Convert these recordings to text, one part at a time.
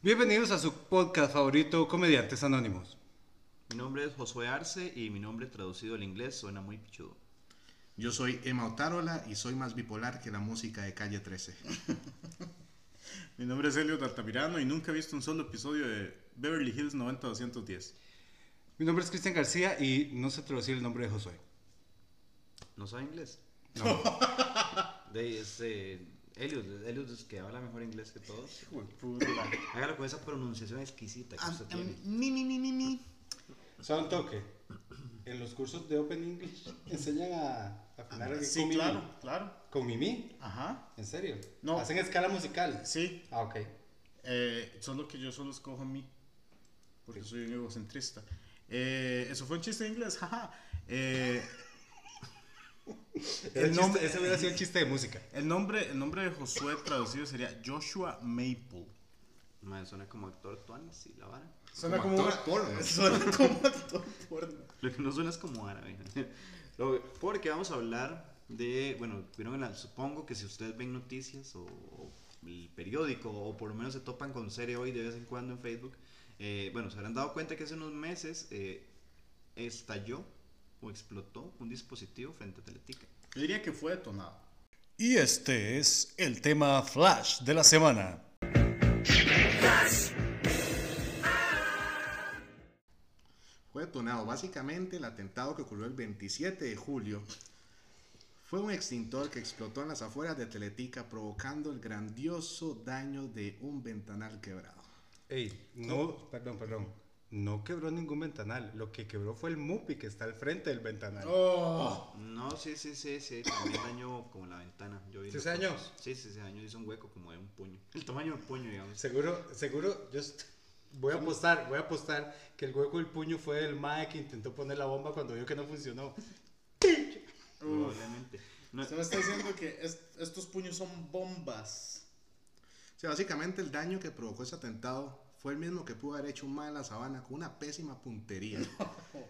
Bienvenidos a su podcast favorito, Comediantes Anónimos. Mi nombre es Josué Arce y mi nombre traducido al inglés suena muy pichudo. Yo soy Emma Otárola y soy más bipolar que la música de Calle 13. Mi nombre es Elio Altamirano y nunca he visto un solo episodio de Beverly Hills 90210. Mi nombre es Cristian García y no sé traducir el nombre de Josué. ¿No sabe inglés? No. De ese Elliot, Elliot es que habla mejor inglés que todos. Hágalo con esa pronunciación exquisita que usted tiene. mi, mi, mi, mi, mi. ¿Sabe un toque? En los cursos de Open English enseñan a, el Sí, con claro, Mimi. claro. ¿Con Mimi? Ajá. ¿En serio? No. ¿Hacen escala musical? Sí, Ah, ok. eh, solo que yo solo escojo a mí. Porque soy un egocentrista. Eh, eso fue un chiste en inglés, jaja. Eh, El nombre, nombre, ese hubiera sido el chiste de música. el, nombre, el nombre de Josué traducido sería Joshua Maple. Madre, suena como actor tuanis, sí, la vara. Suena Como actor porno. Suena como actor porno. Lo que no suena es como árabe. Porque vamos a hablar de, bueno, vieron en la- supongo que si ustedes ven noticias o, o el periódico o por lo menos se topan con serie hoy de vez en cuando en Facebook, eh, bueno, se habrán dado cuenta que hace unos meses eh, estalló o explotó un dispositivo frente a Teletica. Yo diría que fue detonado. Y este es el tema flash de la semana. Fue detonado. Básicamente, el atentado que ocurrió el 27 de julio fue un extintor que explotó en las afueras de Teletica, provocando el grandioso daño de un ventanal quebrado. Ey, no, perdón, perdón. No quebró ningún ventanal. Lo que quebró fue el MUPI que está al frente del ventanal. Oh. No, sí, sí, sí, sí, también dañó como la ventana. Yo vi ¿Sí se dañó? Sí, sí, se dañó, hizo un hueco como de un puño. El tamaño del puño, digamos. Seguro, seguro, yo voy a apostar, voy a apostar que el hueco del puño fue el mae que intentó poner la bomba cuando vio que no funcionó. Probablemente. No, Usted me está diciendo que es- estos puños son bombas. O sea, básicamente el daño que provocó ese atentado fue el mismo que pudo haber hecho un mal en la sabana con una pésima puntería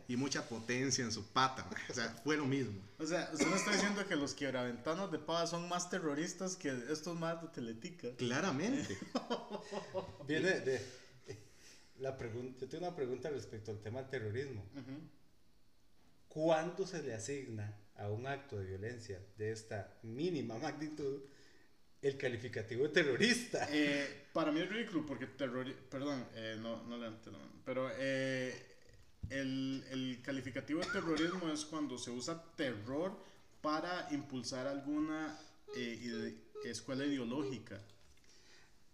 y mucha potencia en su pata. man. O sea, fue lo mismo. O sea, usted me está diciendo que los quiebraventanos de pava son más terroristas que estos más de Teletica. Claramente. Viene de la pregunta, yo tengo una pregunta respecto al tema del terrorismo. ¿Cuándo se le asigna a un acto de violencia de esta mínima magnitud el calificativo de terrorista? Eh, para mí es ridículo porque terrori perdón, eh, no, no levanté la mano, pero eh, el, el calificativo de terrorismo es cuando se usa terror para impulsar alguna eh, escuela ideológica.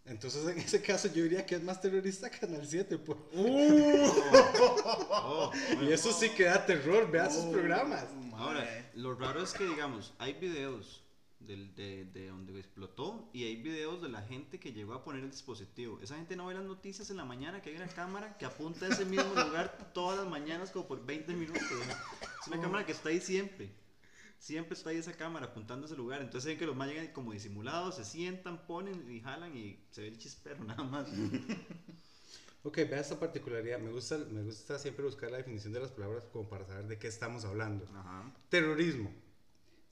Entonces, en ese caso, yo diría que es más terrorista Canal 7. pues. Oh, Y eso sí que da terror, vea sus programas. Ahora, lo raro es que, digamos, hay videos del, de, de donde explotó y hay videos de la gente que llegó a poner el dispositivo. Esa gente no ve las noticias en la mañana, que hay una cámara que apunta a ese mismo lugar todas las mañanas como por 20 minutos. Es una cámara que está ahí siempre. Siempre está ahí esa cámara apuntando a ese lugar. Entonces ven que los más llegan como disimulados, se sientan, ponen y jalan y se ve el chispero nada más. Ok, vea esta particularidad. Me gusta, me gusta siempre buscar la definición de las palabras como para saber de qué estamos hablando. Ajá. Terrorismo.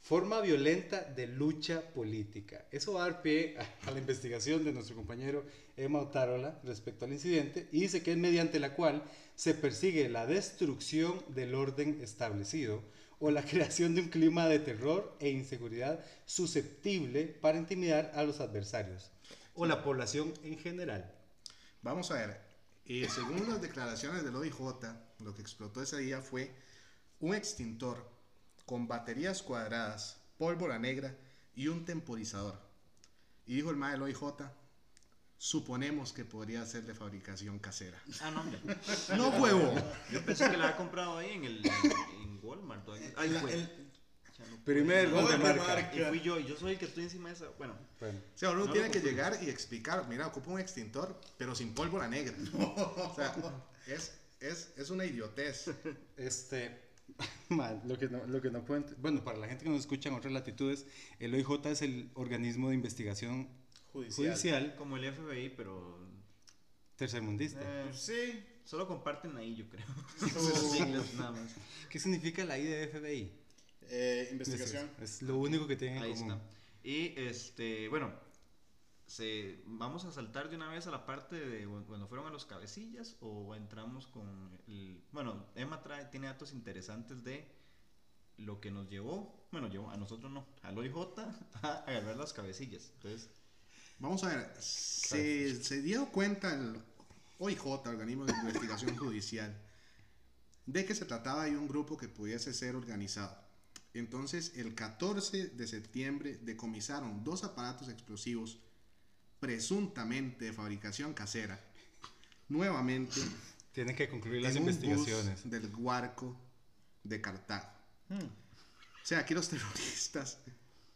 Forma violenta de lucha política. Eso va a dar pie a, a la investigación de nuestro compañero Emma Otárola respecto al incidente y dice que es mediante la cual se persigue la destrucción del orden establecido o la creación de un clima de terror e inseguridad susceptible para intimidar a los adversarios o la población en general. Vamos a ver. eh, según las declaraciones del OIJ, lo que explotó ese día fue un extintor con baterías cuadradas, pólvora negra y un temporizador. Y dijo el mae del OIJ, suponemos que podría ser de fabricación casera. Ah, no, hombre. ¡No, huevo! Yo pensé que la había comprado ahí en, el, en Walmart. en- Ay, La- fue. el- Ya no Primer gol de marca. marca. Y fui yo, y yo soy el que estoy encima de esa. Bueno, Bueno, O sea, uno No tiene que llegar y explicar, mira, ocupa un extintor, pero sin pólvora negra. O sea, es, es, es una idiotez. este, Ma, lo, que no, lo que no pueden... Bueno, para la gente que nos escucha en otras latitudes, el OIJ es el organismo de investigación Judicial. judicial Como el FBI, pero. tercermundista. eh, Sí. Solo comparten ahí, yo creo. Oh. Sus siglas, nada más. ¿Qué significa la I de FBI? Eh, investigación. Es, es lo único que tienen en Ahí común. está. Y este, bueno, se, vamos a saltar de una vez a la parte de cu- cuando fueron a los cabecillas o entramos con el. Bueno, Emma trae, tiene datos interesantes de lo que nos llevó, bueno, llevó a nosotros no, al OIJ a agarrar las cabecillas. Entonces, Vamos a ver, se, se dio cuenta el OIJ, Organismo de Investigación Judicial, de que se trataba de un grupo que pudiese ser organizado. Entonces, el 14 de septiembre decomisaron dos aparatos explosivos presuntamente de fabricación casera, nuevamente Tienen que concluir las en un investigaciones. bus del Guarco de Cartago. Hmm. O sea, aquí los terroristas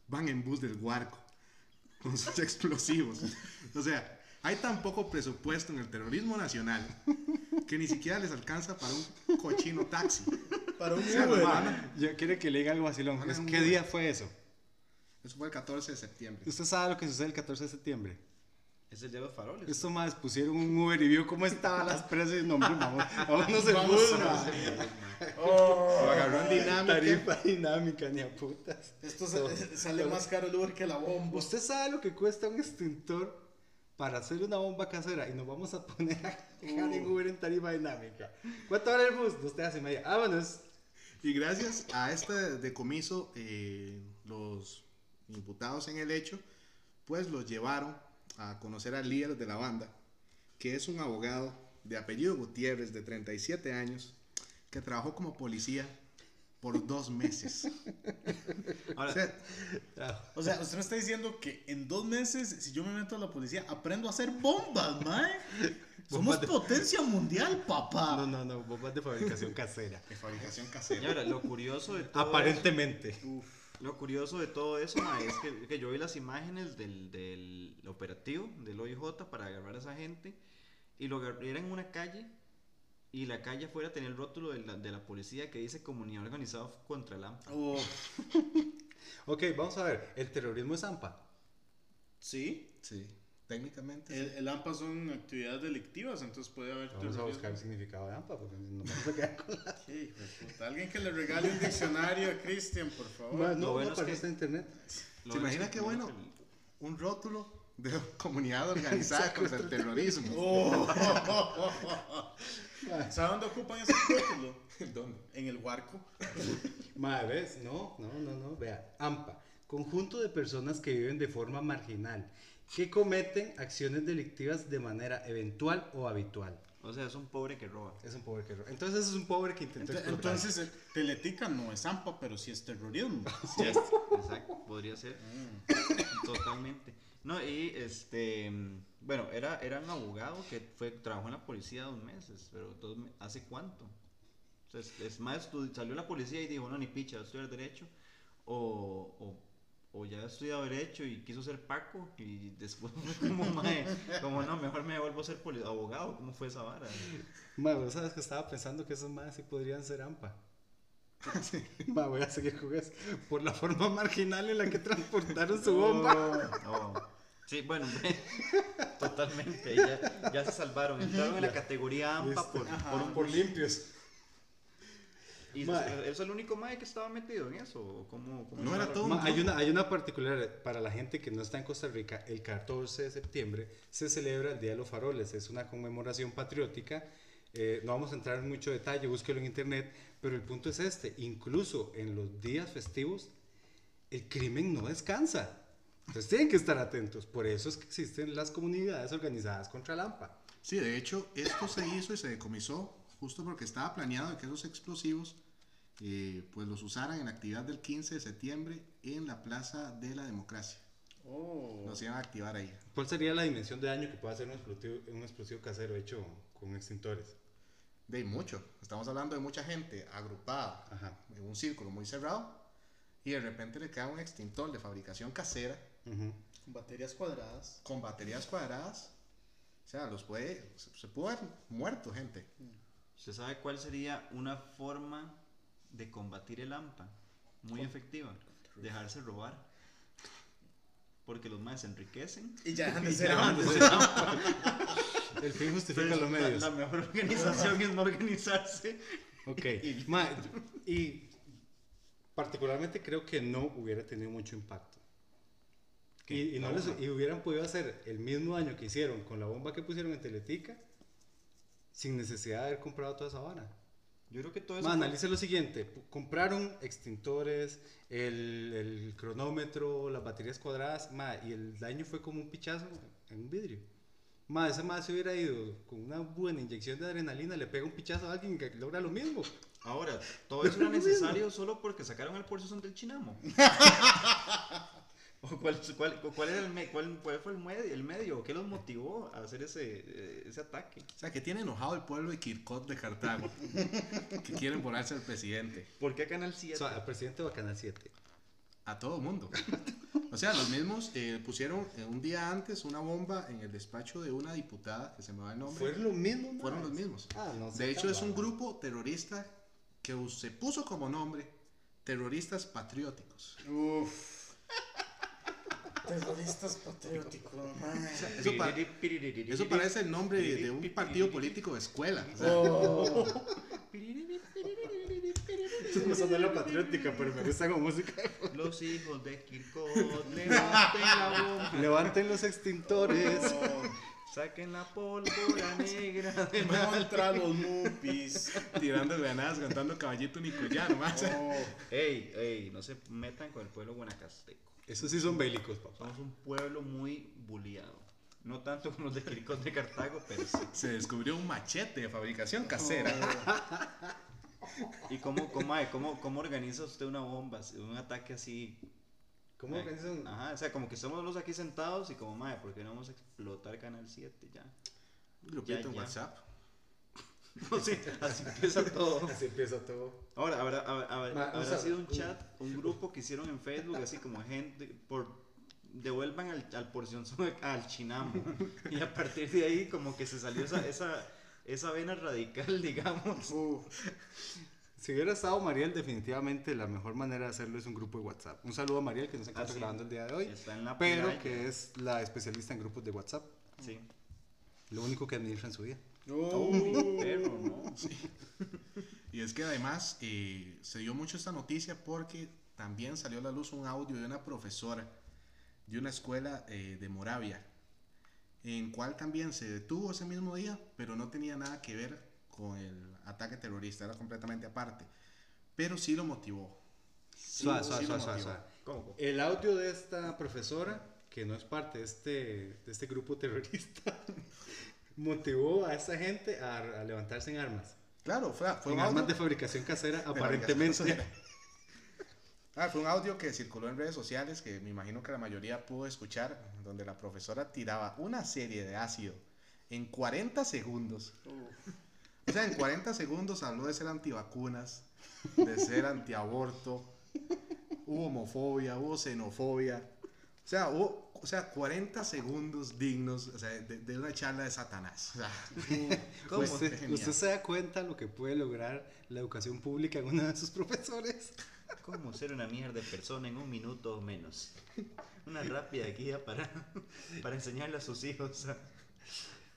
van en bus del Guarco con sus explosivos. O sea, hay tan poco presupuesto en el terrorismo nacional que ni siquiera les alcanza para un cochino taxi. Para un Uber. Yo quiero que le diga algo Es- un ¿Qué Uber. día fue eso? Eso fue el 14 de septiembre. ¿Usted sabe lo que sucede el 14 de septiembre? es el día de los faroles. Estos más pusieron un Uber y vio cómo estaban las presas y no, hombre, vamos, vámonos en Vamos bus, a- ma. Lo agarró en dinámica. Tarifa dinámica, ni a putas. Esto sa- sale más caro el Uber que la bomba. ¿Usted sabe lo que cuesta un extintor para hacer una bomba casera? Y nos vamos a poner a dejar en Uber en tarifa dinámica. ¿Cuánto vale el bus? Dos tejas y media. Vámonos. Y gracias a este decomiso, eh, los imputados en el hecho, pues los llevaron a conocer al líder de la banda, que es un abogado de apellido Gutiérrez, de 37 años, que trabajó como policía por dos meses. Ahora, O sea, O sea, usted me está diciendo que en dos meses, si yo me meto a la policía, aprendo a hacer bombas, mae. Somos de- potencia mundial, papá. No, no, no, bombas de fabricación casera. de fabricación y casera. ahora, lo curioso de todo Aparentemente. Lo curioso de todo eso ma, es que, que yo vi las imágenes del, del operativo del OIJ para agarrar a esa gente y lo agar- era en una calle y la calle afuera tenía el rótulo de la, de la policía que dice comunidad organizada contra el AMPA. Oh, Ok, vamos a ver. El terrorismo es AMPA. sí. Sí, técnicamente. sí. El, AMPA son actividades delictivas, entonces puede haber Vamos a buscar el significado de AMPA porque nos vamos a quedar con la... Sí. Alguien que le regale un diccionario a Cristian, por favor. No, Lo no, bueno no, para que- está en internet. Lo ¿Se imagina que qué bueno? el- Un rótulo de comunidad organizada contra el terrorismo. Oh. ¿Sabe dónde ocupan ese rótulo? ¿Dónde? En el huarco. Madre, ¿ves? No, no, no, no. Vea, AMPA. Conjunto de personas que viven de forma marginal, que cometen acciones delictivas de manera eventual o habitual. O sea, es un pobre que roba. Es un pobre que... ro- Entonces es un pobre que intentó. Entonces, eh, Teletica no es AMPA, pero sí es terrorismo. Sí, exacto, podría ser. Totalmente. No, y este, mm, bueno, era, era un abogado que fue, trabajó en la policía dos meses, pero dos ¿hace cuánto? O sea, es, es más, salió la policía y dijo, no, ni picha, voy a estudiar Derecho, o, o, o ya estudiado Derecho y quiso ser Paco, y después como, mae, como no, mejor me vuelvo a ser abogado, ¿cómo fue esa vara? Madre, ¿vos sabes que estaba pensando que esos más sí podrían ser AMPA. Madre, voy a seguir con eso. Por la forma marginal en la que transportaron su bomba. No. Sí, bueno, totalmente, ya, ya se salvaron, entraron en la categoría AMPA por, por un por limpios. ¿Y Mae. es el único mae que estaba metido en eso? ¿O ¿Cómo, cómo No era todo. Ma, hay, una, hay una particular para la gente que no está en Costa Rica. El 14 de septiembre se celebra el Día de los Faroles. Es una conmemoración patriótica. Eh, no vamos a entrar en mucho detalle, búsquelo en internet. Pero el punto es este: incluso en los días festivos, el crimen no descansa. Entonces tienen que estar atentos. Por eso es que existen las comunidades organizadas contra el AMPA. Sí, de hecho, esto se hizo y se decomisó justo porque estaba planeado que esos explosivos eh, pues los usaran en la actividad del 15 de septiembre en la Plaza de la Democracia. Oh. Los iban a activar ahí. ¿Cuál sería la dimensión de daño que puede hacer un explosivo, un explosivo casero hecho con extintores? De mucho. Estamos hablando de mucha gente agrupada Ajá. en un círculo muy cerrado y de repente le cae un extintor de fabricación casera Con baterías cuadradas. con baterías cuadradas. O sea, los puede, se, se puede haber muerto gente. ¿Usted sabe cuál sería una forma de combatir el AMPA, muy efectiva, dejarse robar. Porque los más se enriquecen. Y ya dejan de ser dejan de ser AMPA. El fin justifica Entonces, los la- medios. La, mejor organización es no organizarse. Ok. Ma, y particularmente creo que no hubiera tenido mucho impacto. Y, y no les- y hubieran podido hacer el mismo daño que hicieron con la bomba que pusieron en Teletica sin necesidad de haber comprado toda esa vara. Yo creo que todo eso. Ma, fue- analice lo siguiente: compraron extintores, el, el cronómetro, las baterías cuadradas, ma, y el daño fue como un pichazo en un vidrio. Ma, ese más se hubiera ido con una buena inyección de adrenalina, le pega un pichazo a alguien que logra lo mismo. Ahora, todo eso era necesario solo porque sacaron el Porsche del Chinamo. ¿O cuál, cuál, cuál era el, me- cuál, cuál fue el medio, el medio? ¿Qué los motivó a hacer ese, eh, ese ataque? O sea, que tiene enojado el pueblo de Kirkot de Cartago. que quieren volarse al presidente. ¿Por qué Canal O 7? sea, al presidente de Canal 7. A todo mundo. O sea, los mismos eh, pusieron eh, un día antes una bomba en el despacho de una diputada, que se me va el nombre. ¿Fueron los mismos? Fueron los mismos. Ah, no sé. De hecho, es un grupo terrorista que se puso como nombre Terroristas Patrióticos. Uf. Terroristas patrióticos, man. Eso, pa- eso parece el nombre de, de un partido político de escuela. o sea, Oh. No son la patriótica, pero me gusta como música. Los hijos de Kirkot levanten la bomba, Levanten los extintores. saquen la pólvora negra de Contra los mupis. tirando granadas, cantando caballito nicoyano. más. Oh. Ey, ey, no se metan con el pueblo guanacasteco. Esos sí son bélicos, papá. Somos un pueblo muy bulliado. No tanto como los de de Cartago, pero sí. Se descubrió un machete de fabricación casera. ¿Y cómo, cómo, cómo, cómo organiza usted una bomba? Un ataque así. ¿Cómo Ay, organizan? Ajá, o sea, como que estamos los aquí sentados y como, madre, ¿por qué no vamos a explotar Canal 7 ya? Un grupito Ya, en ya. WhatsApp. No sé, así empieza todo. Así empieza todo. Ahora, habrá, habrá, habrá- Ma, habrá o sea, sido un chat, un grupo que hicieron en Facebook, así como gente, por devuelvan al, al porción al chinamo. Y a partir de ahí, como que se salió esa, esa, esa vena radical, digamos. Uf. Si hubiera estado Mariel, definitivamente la mejor manera de hacerlo es un grupo de WhatsApp. Un saludo a Mariel que nos encuentra Ah, sí. grabando el día de hoy, Está en la pero que es la especialista en grupos de WhatsApp. Sí. Lo único que administra en su vida. Oh. Pero, ¿no? Y es que además eh, se dio mucho esta noticia porque también salió a la luz un audio de una profesora de una escuela eh, de Moravia, en cual también se detuvo ese mismo día, pero no tenía nada que ver con el ataque terrorista, era completamente aparte, pero sí lo motivó. Sí, Suave, sí suave, lo suave, motivó. El audio de esta profesora, que no es parte de este, de este grupo terrorista, motivó a esa gente a, a levantarse en armas. Claro, fue, fue en un armas audio, de fabricación casera, aparentemente. Ah, fue un audio que circuló en redes sociales que me imagino que la mayoría pudo escuchar, donde la profesora tiraba una serie de ácido en 40 segundos. O sea, en 40 segundos habló de ser antivacunas, de ser antiaborto, hubo homofobia, hubo xenofobia. O sea, hubo, o sea 40 segundos dignos o sea, de, de una charla de Satanás. O sea, ¿Cómo? Usted, Genial. usted se da cuenta lo que puede lograr la educación pública en uno de sus profesores. ¿Cómo ser una mierda de persona en un minuto o menos? Una rápida guía para, para enseñarle a sus hijos a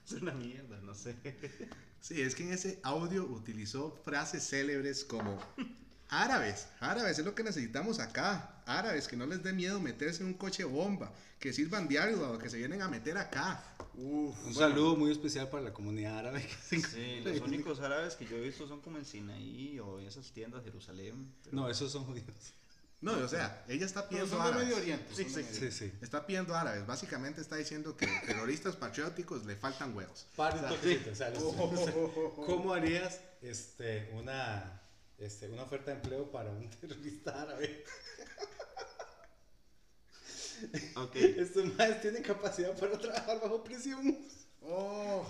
ser una mierda, no sé. Sí, es que en ese audio utilizó frases célebres como árabes, árabes es lo que necesitamos acá, árabes que no les dé miedo meterse en un coche bomba, que sirvan de algo a lo que se vienen a meter acá. Uf. Un saludo muy especial para la comunidad árabe. Que Sí, los ahí. únicos árabes que yo he visto son como en Sinaí o esas tiendas de Jerusalén. pero- No, esos son judíos. No, o sea, ella está No, pidiendo son de Medio árabes. Oriente. Sí, son de sí, Medio Sí, sí. Está pidiendo árabes, básicamente está diciendo que terroristas patrióticos le faltan huevos. Para o sea. ¿Cómo harías este, una, este, una oferta de empleo para un terrorista árabe? Ok, Estos más tienen capacidad para trabajar bajo presión. Oh.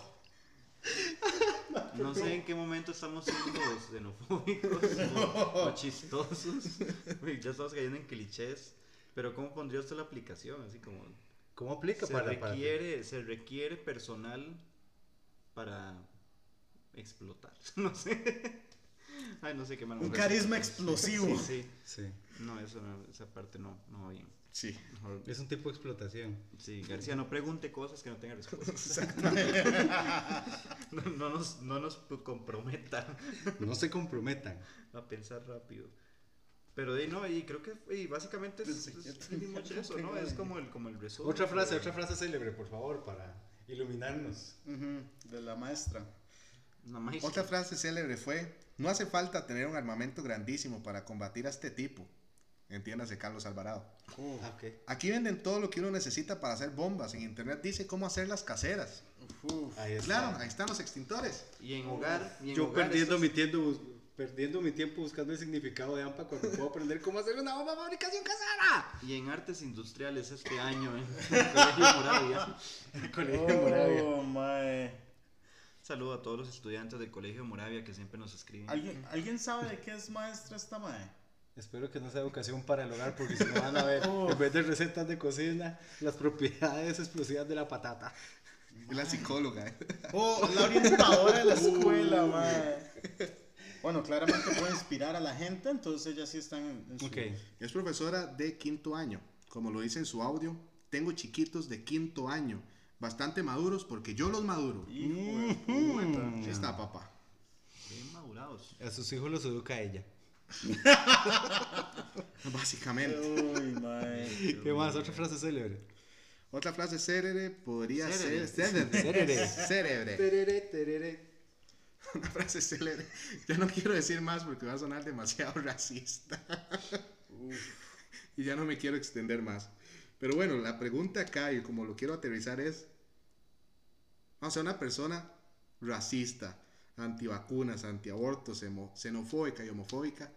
no sé en qué momento estamos siendo xenofóbicos o, o chistosos. Ya estamos cayendo en clichés. Pero ¿cómo pondría usted la aplicación? Así como... ¿Cómo aplica Se para, para- requiere, se requiere personal para explotar. No sé. Ay, no sé qué mal. Un carisma explosivo. Sí, sí. Sí. No, eso no, esa parte no, no va bien. Sí. Mejor- Es un tipo de explotación. Sí, García, no pregunte cosas que no tengan respuesta. no, no nos, no nos comprometa No se comprometan. a pensar rápido. Pero de ahí no, y creo que y básicamente es, es pretty much eso, ¿no? Es como el, como el resumen. Otra frase, de- otra frase célebre, por favor, para iluminarnos. De la maestra. Otra frase célebre fue, no hace falta tener un armamento grandísimo para combatir a este tipo. Entiéndase Carlos Alvarado. Ah. Aquí venden todo lo que uno necesita para hacer bombas. En internet dice cómo hacerlas caseras. Uf, Ahí está. Claro, ahí están los extintores. Y en hogar. Y en Yo hogar perdiendo estos- mi, tiempo, perdiendo mi tiempo buscando el significado de AMPA cuando puedo aprender cómo hacer una bomba de fabricación casera. Y en artes industriales este año en el Colegio Moravia. El colegio Moravia. Oh, mae. Saludo a todos los estudiantes del Colegio Moravia que siempre nos escriben. ¿Alguien, ¿Alguien sabe de qué es maestra esta mae? Espero que no sea educación para el hogar porque si no van a ver, en vez de recetas de cocina, las propiedades explosivas de la patata. Es la psicóloga. ¿eh? Oh, la orientadora de la escuela, mae. Bueno, claramente puede inspirar a la gente, entonces ella sí está en, en su... Ok. Es profesora de quinto año. Como lo dice en su audio, tengo chiquitos de quinto año. Bastante maduros porque yo los maduro. Hijo de puta. Ahí está, papá. Bien madurados. A sus hijos los educa ella. Básicamente. Uy, mae. ¿Qué más? Otra frase célebre. Otra frase célebre podría ser... Célebre. Célebre. Una frase célebre. Ya no quiero decir más porque va a sonar demasiado racista. y ya no me quiero extender más. Pero bueno, la pregunta acá y como lo quiero aterrizar es, o sea, una persona racista, antivacunas, antiabortos, xenofóbica y homofóbica,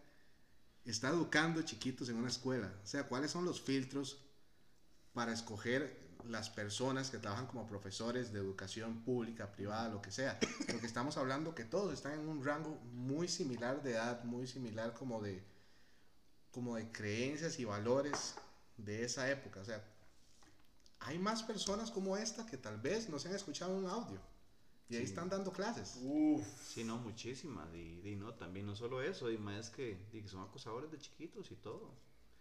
está educando chiquitos en una escuela. O sea, ¿cuáles son los filtros para escoger las personas que trabajan como profesores de educación pública, privada, lo que sea? Porque estamos hablando que todos están en un rango muy similar de edad, muy similar como de, como de creencias y valores de esa época. O sea, hay más personas como esta que tal vez no se han escuchado un audio y ahí están dando clases. Uf. Sí, no, muchísimas. Y, y no, también no solo eso, y más que, y que son acosadores de chiquitos y todo.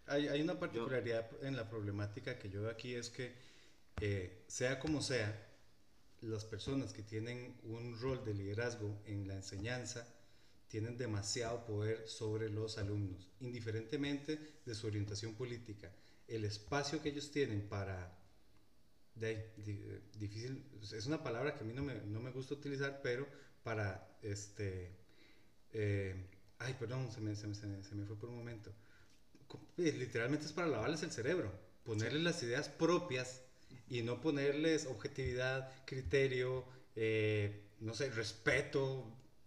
Hay, hay una particularidad en la problemática que yo veo aquí es que eh, sea como sea, las personas que tienen un rol de liderazgo en la enseñanza tienen demasiado poder sobre los alumnos, indiferentemente de su orientación política. El espacio que ellos tienen para... De, eh, difícil, es una palabra que a mí no me, no me gusta utilizar, pero para este... eh, ay, perdón, se me, se me- se me- se me fue por un momento. Literalmente es para lavarles el cerebro, ponerles las ideas propias y no ponerles objetividad, criterio, eh, no sé, respeto.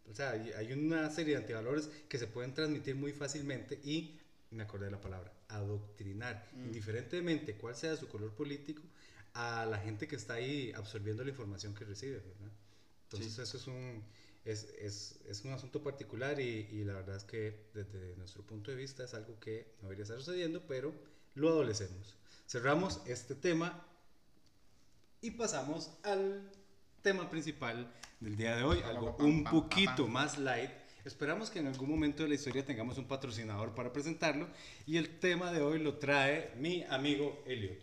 O sea, hay, una serie de antivalores que se pueden transmitir muy fácilmente y, me acordé de la palabra, adoctrinar, indiferentemente cuál sea su color político, a la gente que está ahí absorbiendo la información que recibe. ¿verdad? Entonces Sí. eso es un, es, es, es un asunto particular y, y la verdad es que desde nuestro punto de vista es algo que no debería estar sucediendo, pero lo adolecemos. Cerramos este tema y pasamos al tema principal del día de hoy, algo un poquito más light. Esperamos que en algún momento de la historia tengamos un patrocinador para presentarlo y el tema de hoy lo trae mi amigo Elliot.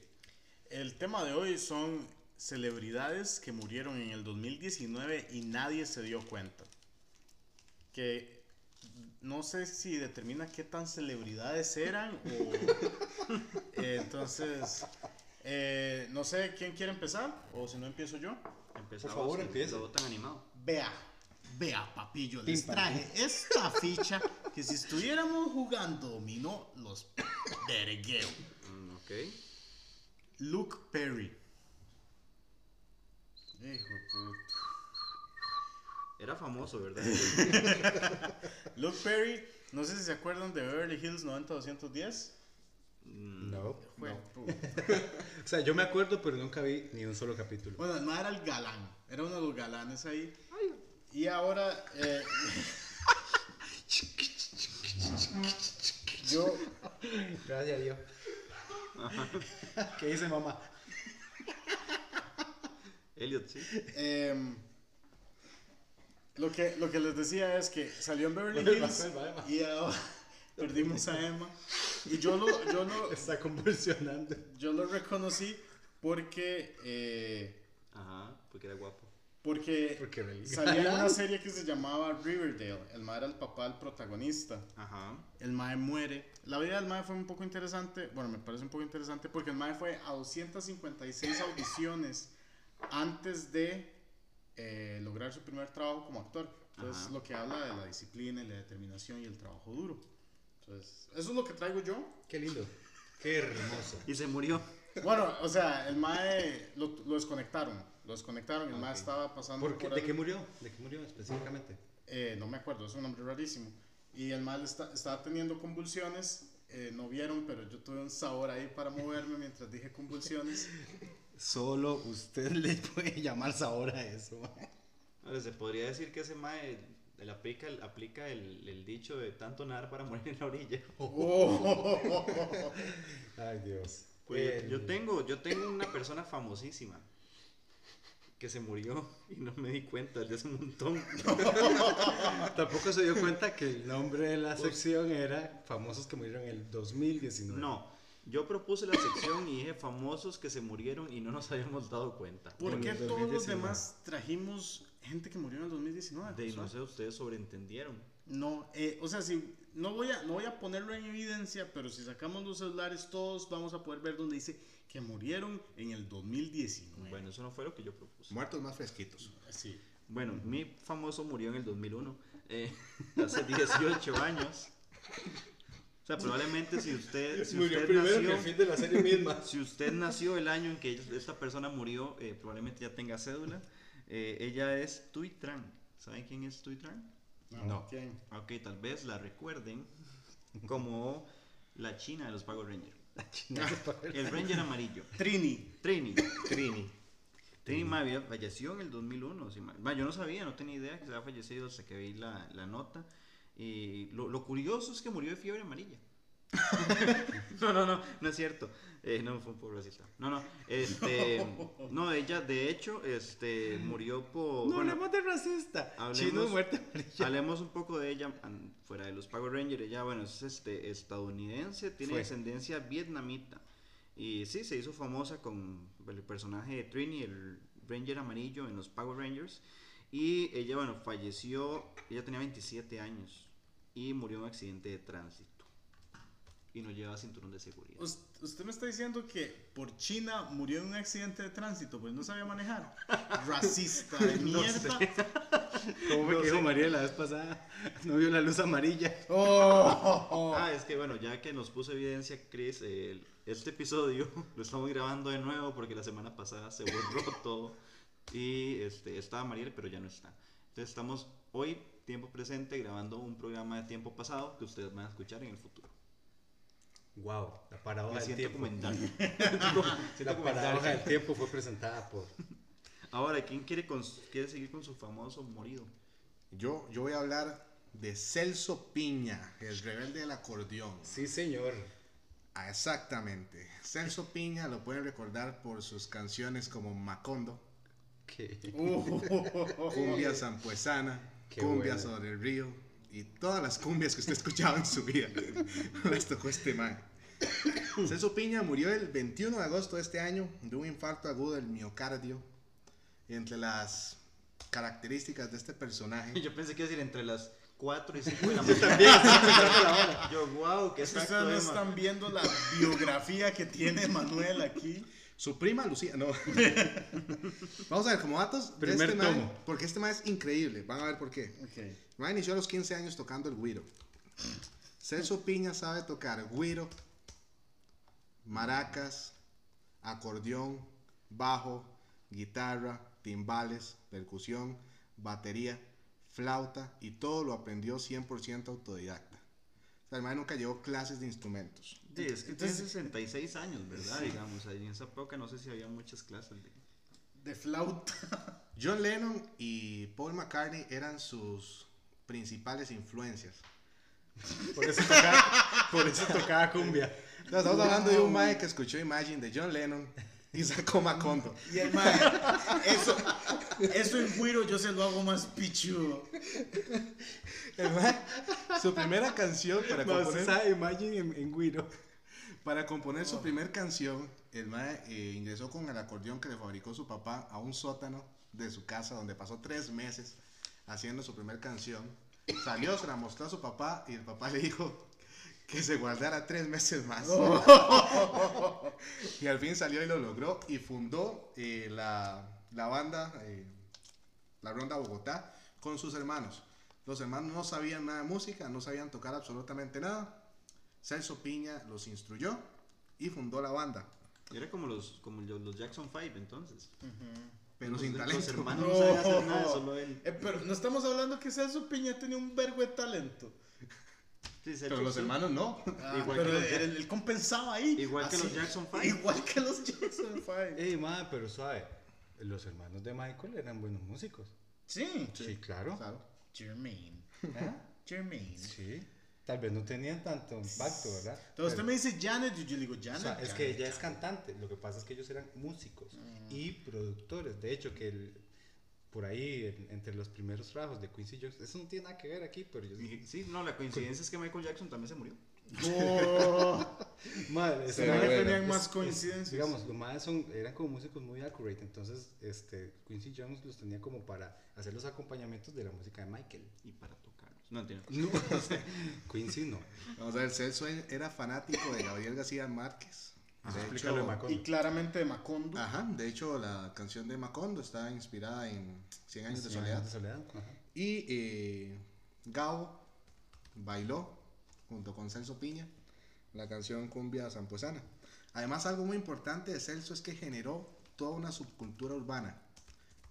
El tema de hoy son celebridades que murieron en el 2019 y nadie se dio cuenta. Que no sé si determina qué tan celebridades eran o... Eh, entonces, eh, no sé quién quiere empezar o si no empiezo yo. Empezamos favor, empiece. Lo tan animado. Vea, vea, papillo, les Pim, pam. traje esta ficha que si estuviéramos jugando dominó los vergueo. Mm, ok. Luke Perry. Hijo de puta. Era famoso, ¿verdad? Luke Perry, no sé si se acuerdan de Beverly Hills 90210. Mm, No. No. O sea, yo me acuerdo, pero nunca vi ni un solo capítulo. Bueno, no era el galán, era uno de los galanes ahí. Y ahora, eh, yo, Gracias a Dios. ¿Qué dice mamá? Elliot, sí. em, Lo que, lo que les decía es que salió en Beverly Hills y ahora perdimos a Emma. Y yo lo, yo lo, Está convulsionando. yo lo reconocí porque, eh, Ajá, porque era guapo. Porque Porque salía en una serie que se llamaba Riverdale. El mae era el papá del protagonista. Ajá. El mae muere. La vida del mae fue un poco interesante. Bueno, me parece un poco interesante porque el mae fue a 256 audiciones antes de eh, lograr su primer trabajo como actor. Entonces, Ajá. lo que habla de la disciplina y la determinación y el trabajo duro. Entonces, eso es lo que traigo yo. Qué lindo. Qué hermoso. Y se murió. Bueno, o sea, el mae lo, lo desconectaron. Lo desconectaron. El mae Ok. estaba pasando ¿Por qué? por ¿De qué murió? ¿De qué murió específicamente? Eh, no me acuerdo, es un nombre rarísimo. Y el mal está, estaba teniendo convulsiones. eh, no vieron, pero yo tuve un sabor ahí para moverme mientras dije convulsiones. Solo usted le puede llamar sabor a eso. Ahora, se podría decir que ese mae él aplica, el- aplica el, el dicho de tanto nadar para morir en la orilla. Oh. Ay, Dios. Pues El- yo tengo, yo tengo una persona famosísima que se murió y no me di cuenta desde hace un montón. Tampoco se dio cuenta que el nombre de la sección era Famosos que murieron en el 2019. No, yo propuse la sección y dije famosos que se murieron y no nos habíamos dado cuenta. ¿Por qué todos los 2019. demás trajimos gente que murió en el 2019? De, Josué? no sé, ustedes sobreentendieron. No, eh, o sea, si no voy, a, no voy a ponerlo en evidencia, pero si sacamos los celulares, todos vamos a poder ver donde dice que murieron en el 2019. Bueno, eso no fue lo que yo propuse. Muertos más fresquitos. sí. Bueno, mi famoso murió en el 2001, eh, hace 18 años. O sea, probablemente si usted, si usted nació, el fin de la serie misma. si usted nació el año en que esta persona murió, eh, probablemente ya tenga cédula. Eh, ella es Tuitran. ¿Saben quién es Tuitran? No. ¿quién? Ok, tal vez la recuerden como la china de los Power Rangers. El Ranger amarillo. Trini. Trini. Trini. Trini ma, había- falleció en el 2001. si yo no sabía, no tenía idea que se había fallecido hasta que vi la, la nota. Y lo, lo curioso es que murió de fiebre amarilla. no, no, no, no es cierto. Eh, no, fue un poco racista. No, no, este, no, ella de hecho, este, murió por... No bueno, hablemos de racista. hablemos- Chino muerte amarilla. Hablemos un poco de ella fuera de los Power Rangers. Ella, bueno, es este, estadounidense, tiene Fue. descendencia vietnamita. Y sí, se hizo famosa con el personaje de Trini, el Ranger amarillo en los Power Rangers. Y ella, bueno, falleció, ella tenía 27 años y murió en un accidente de tránsito. Y no llevaba cinturón de seguridad. Us- Usted me está diciendo que por China murió en un accidente de tránsito, pues no sabía manejar. Racista de mierda. Como me dijo María la vez pasada, no vio la luz amarilla. Oh. Ah, es que bueno, ya que nos puso evidencia Chris, este episodio lo estamos grabando de nuevo porque la semana pasada se borró todo y este, estaba Mariel, pero ya no está. Entonces estamos hoy, tiempo presente, grabando un programa de tiempo pasado que ustedes van a escuchar en el futuro. Wow, la paradoja del tiempo. Siento La paradoja del tiempo fue presentada por. Ahora, ¿quién quiere, cons- quiere seguir con su famoso morido? Yo, yo voy a hablar de Celso Piña, el rebelde del acordeón. Sí, señor. Ah, exactamente. Celso Piña lo pueden recordar por sus canciones como Macondo, Que- Cumbia Zampuesana, Qué Cumbia buena. sobre el río y todas las cumbias que usted escuchaba en su vida. las tocó este man. Celso Piña murió el 21 de agosto de este año de un infarto agudo del miocardio. Y entre las características de este personaje, Yo pensé que iba a decir entre las 4 y 5 de la mañana. Yo, wow, qué Es que exacto, ustedes no Emma. están viendo la biografía que tiene Manuel aquí. Su prima Lucía, no. Vamos a ver, como datos de Primer este man, tomo. porque este man es increíble. Van a ver por qué. Ok. Man inició a los 15 años tocando el güiro. Celso Piña sabe tocar güiro, maracas, acordeón, bajo, guitarra, timbales, percusión, batería, flauta y todo lo aprendió 100% autodidacta. O sea, el man nunca llevó clases de instrumentos. Sí, es que tiene Entonces- 66 años, ¿verdad? Digamos, ahí en esa época no sé si había muchas clases de... De flauta. John Lennon y Paul McCartney eran sus principales influencias. Por eso tocaba, por eso tocaba cumbia. Estamos hablando de un mae que escuchó Imagine de John Lennon y sacó Macondo. Y el mae, eso, eso en Guiro yo se lo hago más pichudo. El mae, su primera canción para No, componer, sabe Imagine en, en Guiro. para componer su primer canción, el mae eh, ingresó con el acordeón que le fabricó su papá a un sótano de su casa donde pasó tres meses haciendo su primer canción. Salió, se la mostró a su papá y el papá le dijo que se guardara tres meses más. y al fin salió y lo logró y fundó eh, la, la banda, eh, la Ronda Bogotá, con sus hermanos. Los hermanos no sabían nada de música, no sabían tocar absolutamente nada. Celso Piña los instruyó y fundó la banda. Era como los, como los Jackson 5 entonces. Pero sin los talento. hermanos no sabían hacer nada, solo él. Eh, pero no estamos hablando que Celso Piña tenía un vergo de talento. Sí, Pero los sí. hermanos no. Ah, Igual pero que los él, él compensaba ahí. Igual que los Jackson Five. Igual que los Jackson 5. Ey, madre, pero suave. Los hermanos de Michael eran buenos músicos. Sí. Sí, claro. Claro. Jermaine. ¿Ah? Jermaine. Sí. Tal vez no tenían tanto impacto, ¿verdad? Entonces usted Pero- me dice Janet y yo le digo o Janet. sea, es Janet, que ella es cantante. Lo que pasa es que ellos eran músicos Mm. y productores. De hecho, que el- por ahí, en- entre los primeros trabajos de Quincy Jones, eso no tiene nada que ver aquí, pero yo Y- Sí, no, la coincidencia es que Michael Jackson también se murió. Oh, Madre, Sí, bueno, tenían es- más es- coincidencias. digamos, los más son, eran como músicos muy accurate, entonces este, Quincy Jones los tenía como para hacer los acompañamientos de la música de Michael. Y para tocarlos. No entiendo. No, o sea, Quincy no. Vamos a ver, Celso era fanático de Gabriel García Márquez. Ajá, De hecho, Macondo. y claramente de Macondo. ajá, de hecho, la canción de Macondo está inspirada en 100 años de Cien soledad. años de soledad, ajá. Y eh, Gao bailó junto con Celso Piña la canción Cumbia Zampuesana. Además, algo muy importante de Celso es que generó toda una subcultura urbana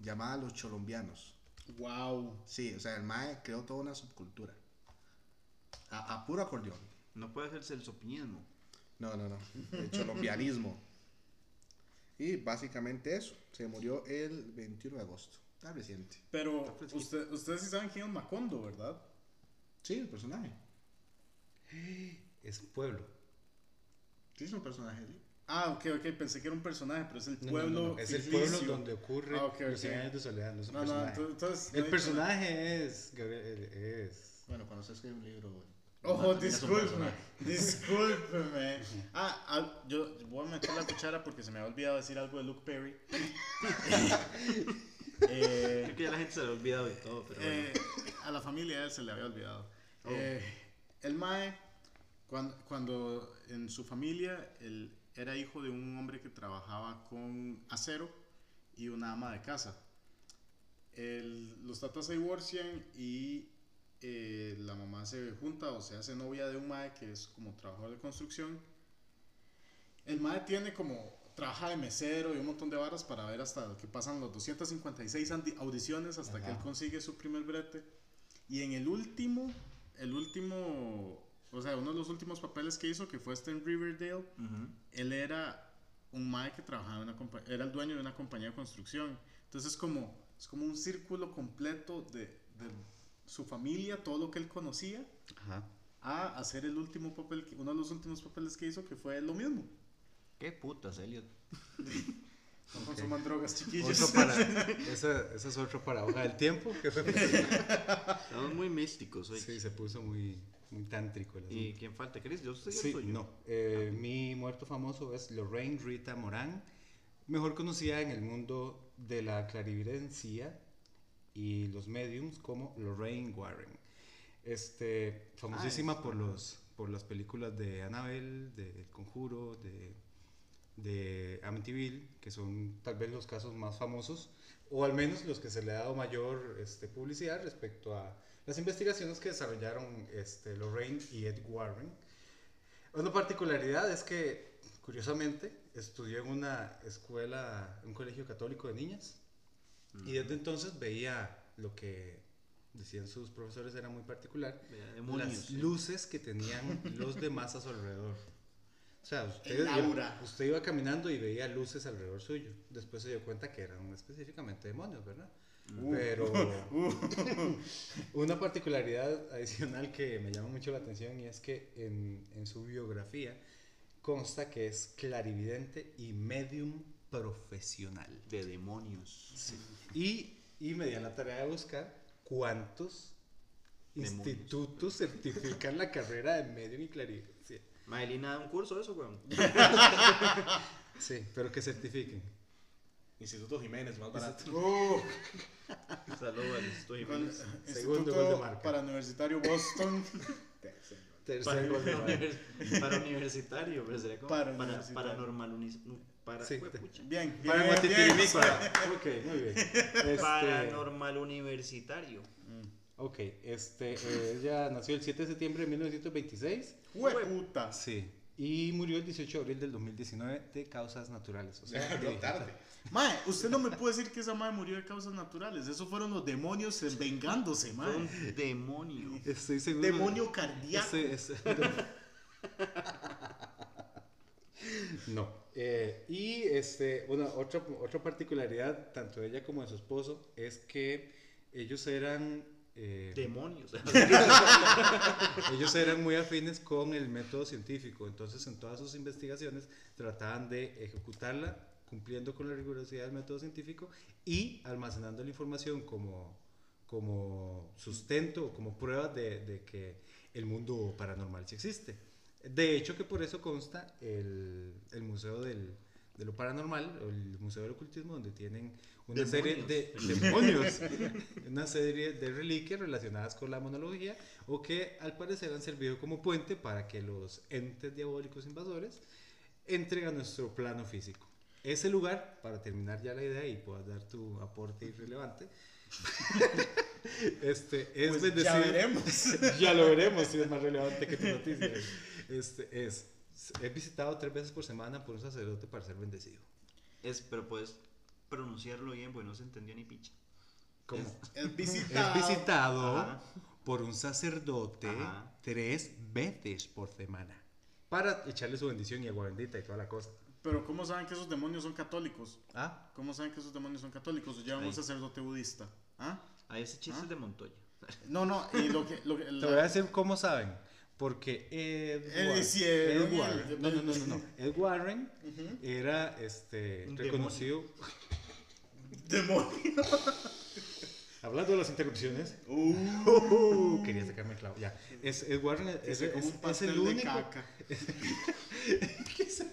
llamada los cholombianos. Wow. Sí, o sea, el Mae creó toda una subcultura. A, a puro acordeón. No puede hacerse el sopiñismo. No, no, no. El colombianismo. Y básicamente eso. Se murió el 21 de agosto. Está reciente. Pero Está usted, ustedes sí saben quién es Macondo, ¿verdad? Sí, el personaje. Es un pueblo. Sí, es un personaje, sí. Ah, ok, ok, pensé que era un personaje, pero es el No, no, pueblo. no, no, Es el pueblo donde ocurre Ah, ok, los ok. 100 años de soledad, no es un No, no, personaje. entonces. el personaje es, Gabriel, es Bueno, cuando se escribe un libro. Ojo, discúlpeme, discúlpeme. Ah, ah, yo voy a meter la cuchara porque se me había olvidado decir algo de Luke Perry. Eh, Creo que ya la gente se le ha olvidado y todo, pero bueno. eh, a la familia él se le había olvidado. Oh. Eh, el Mae, cuando, cuando en su familia, él era hijo de un hombre que trabajaba con acero y una ama de casa. El- los tatas se divorcian y eh, la mamá se junta o se hace novia de un Mae que es como trabajador de construcción. El Mae tiene como trabaja de mesero y un montón de varas para ver hasta que pasan los 256 andi- audiciones hasta que Ajá. él consigue su primer brete. Y en el último, el último, o sea, uno de los últimos papeles que hizo, que fue este en Riverdale, Ujú. él era un mae que trabajaba en una compa- era el dueño de una compañía de construcción. Entonces es como, es como un círculo completo de, de su familia, todo lo que él conocía, Ajá. a hacer el último papel, que- uno de los últimos papeles que hizo, que fue lo mismo. Qué putas, Elliot. No consuman drogas, chiquillos. Otro para, esa, esa es otro para hoja del tiempo. Que Estamos muy místicos hoy. sí, se puso muy, muy tántrico. el ¿Y quién falta? ¿Chris? Yo estoy Sí, yo. no. Eh, mi muerto famoso es Lorraine Rita Morán, mejor conocida en el mundo de la clarividencia y los mediums como Lorraine Warren. Este, famosísima Ah, por, los, por las películas de Annabelle, de El Conjuro, de, de Amityville, que son tal vez los casos más famosos, o al menos los que se le ha dado mayor este, publicidad respecto a las investigaciones que desarrollaron este, Lorraine y Ed Warren. Una particularidad es que, curiosamente, estudió en una escuela, un colegio católico de niñas, y desde entonces veía lo que decían sus profesores era muy particular, demonios, las sí. luces que tenían los demás a su alrededor. O sea, usted, aura. usted iba caminando y veía luces alrededor suyo. Después se dio cuenta que eran específicamente demonios, ¿verdad? Uh. Pero una particularidad adicional que me llama mucho la atención y es que en, en su biografía consta que es clarividente y medium profesional. De demonios. Y, y me di a la tarea de buscar cuántos Demonios. institutos certifican la carrera de medium y clarividencia. Maelina da un curso de eso, weón. Sí, pero que certifiquen. Instituto Jiménez, más barato. Uh, Saludos al con- Jiménez. Segundo gol de Instituto marca. para Universitario Boston. Tercer gol de Para, univers- para universitario, pero sería como Para para, para, universitario. normal para, Sí. Bien, bien, Para bien. Guatitirimícola. Ok, muy bien. Este, Paranormal universitario. ok, este, eh, ella nació el 7 de septiembre de 1926. Hueputa. Sí. Y murió el 18 de abril del 2019 de causas naturales. O sea, No tarde. Mae, usted no me puede decir que esa madre murió de causas naturales. Esos fueron los demonios vengándose, mae. un demonio. Estoy seguro. Demonio cardíaco. Ese- ese- no. Eh, y este, una, otra, otra particularidad, tanto de ella como de su esposo, es que ellos eran. Eh, Demonios. ellos eran muy afines con el método científico, entonces en todas sus investigaciones trataban de ejecutarla cumpliendo con la rigurosidad del método científico y almacenando la información como, como sustento o como prueba de, de que el mundo paranormal sí existe. De hecho que por eso consta el, el Museo del, de lo Paranormal, el Museo del Ocultismo, donde tienen una serie de demonios, una serie de reliquias relacionadas con la monología o que al parecer han servido como puente para que los entes diabólicos invasores entren a nuestro plano físico. Ese lugar, para terminar ya la idea y puedas dar tu aporte irrelevante, este, es Pues bendecido. ya veremos. Ya lo veremos si es más relevante que tu noticia. Este, es, he visitado tres veces por semana por un sacerdote para ser bendecido. Es, pero puedes pronunciarlo bien, porque no se entendió ni picha. ¿Cómo? Es Es visitado. visitado Ajá. por un sacerdote Ajá. tres veces por semana para echarle su bendición y agua bendita y toda la cosa. Pero ¿cómo saben que esos demonios son católicos? ¿Ah? ¿Cómo saben que esos demonios son católicos? ¿O llevan Ahí. un sacerdote budista? ¿Ah? A ese chiste ¿Ah? es de Montoya. No, no, y lo que... Lo que Te la- voy a decir cómo saben. Porque Ed, Ed el- Warren, no, no, no, no, no. Ed Warren era este, reconocido. Demonio. Hablando de las interrupciones, Uh, quería sacarme el clavo. Ya, es, Ed Warren es, es- un es el de único. caca. que se.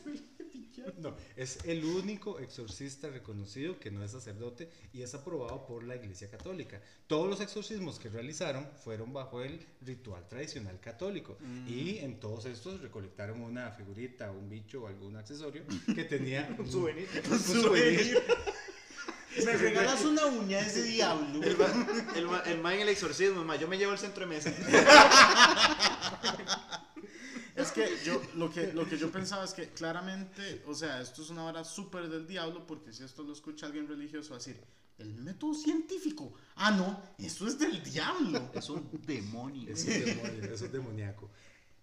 No, es el único exorcista reconocido que no es sacerdote y es aprobado por la Iglesia Católica. Todos los exorcismos que realizaron fueron bajo el ritual tradicional católico y en todos estos recolectaron una figurita, un bicho o algún accesorio que tenía un souvenir. Un souvenir. Me regalas una uña de ese diablo. El, ma- el, ma- el en el exorcismo, ma, yo me llevo el centro de mesa. Es que yo lo que lo que yo pensaba es que claramente, o sea, esto es una hora súper del diablo porque si esto lo escucha alguien religioso va a decir, el método científico. Ah, no, esto es del diablo. Es un demonio. Es un demonio, es un demoníaco.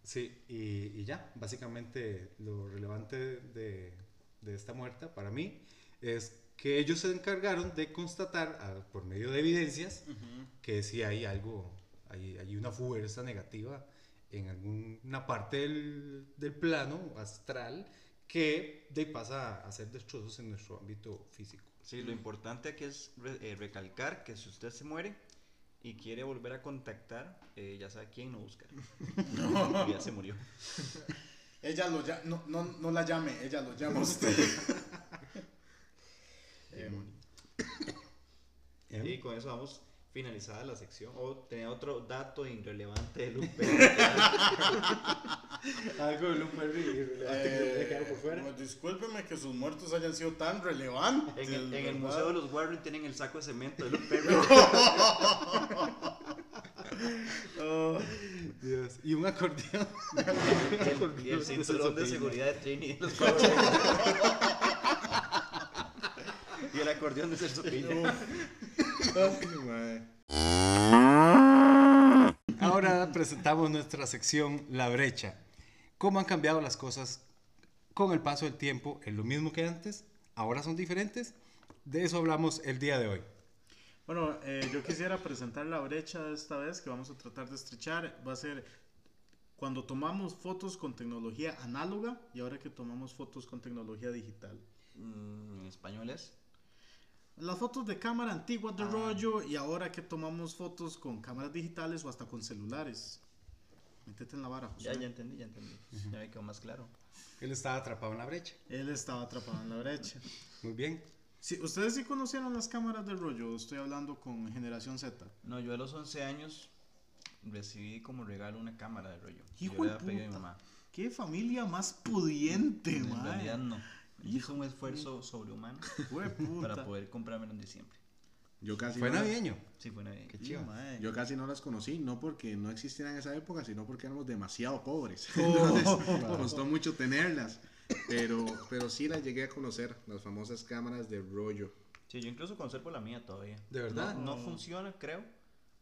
Sí, y, y ya, básicamente lo relevante de, de esta muerta para mí es que ellos se encargaron de constatar a- por medio de evidencias que sí hay algo, hay, hay una fuerza negativa en alguna parte del, del plano astral que de pasa a hacer destrozos en nuestro ámbito físico. Sí, lo importante aquí es re- eh, recalcar que si usted se muere y quiere volver a contactar, eh, ya sabe quién no buscar. Ya se murió. Ella lo llama, no, no, no la llame, ella lo llama usted. Em, ¿Eh? Y con eso vamos finalizada la sección. O tenía otro dato irrelevante de Lupe. Algo de Perry irrelevante eh, quedado por fuera. pues, discúlpeme que sus muertos hayan sido tan relevantes. En el, en el ¿verdad? Museo de los Warren tienen el saco de cemento de Perry. Oh, Dios. Y un acordeón. y el cinturón de seguridad de Trini. los y el acordeón de Celso Piña. Ahora presentamos nuestra sección La Brecha. ¿Cómo han cambiado las cosas con el paso del tiempo? ¿Es lo mismo que antes? ¿Ahora son diferentes? De eso hablamos el día de hoy. Bueno, eh, yo quisiera presentar la brecha de esta vez que vamos a tratar de estrechar. Va a ser cuando tomamos fotos con tecnología análoga y ahora que tomamos fotos con tecnología digital. Mm, en español es. Las fotos de cámara antiguas de Ah. rollo y ahora que tomamos fotos con cámaras digitales o hasta con celulares. Métete en la vara, José. Ya, ya entendí, ya entendí. Ya me quedó más claro. Él estaba atrapado en la brecha. Él estaba atrapado en la brecha. Muy bien. Sí, ¿Ustedes sí conocieron las cámaras de rollo? Estoy hablando con generación Z. No, yo a los 11 años recibí como regalo una cámara de rollo. Hijo yo de a mi puta. mamá. ¡Qué familia más pudiente, En man! realidad no. Hizo un esfuerzo sobrehumano para poder comprármelo en diciembre. Yo casi, Fue no, navideño. Sí, fue Navidad. Qué chido. yo casi no las conocí, no porque no existieran en esa época, sino porque éramos demasiado pobres. Oh. Entonces, nos costó mucho tenerlas. Pero, pero sí las llegué a conocer, las famosas cámaras de rollo. Sí, yo incluso conservo la mía todavía. ¿De verdad? No, no funciona, creo.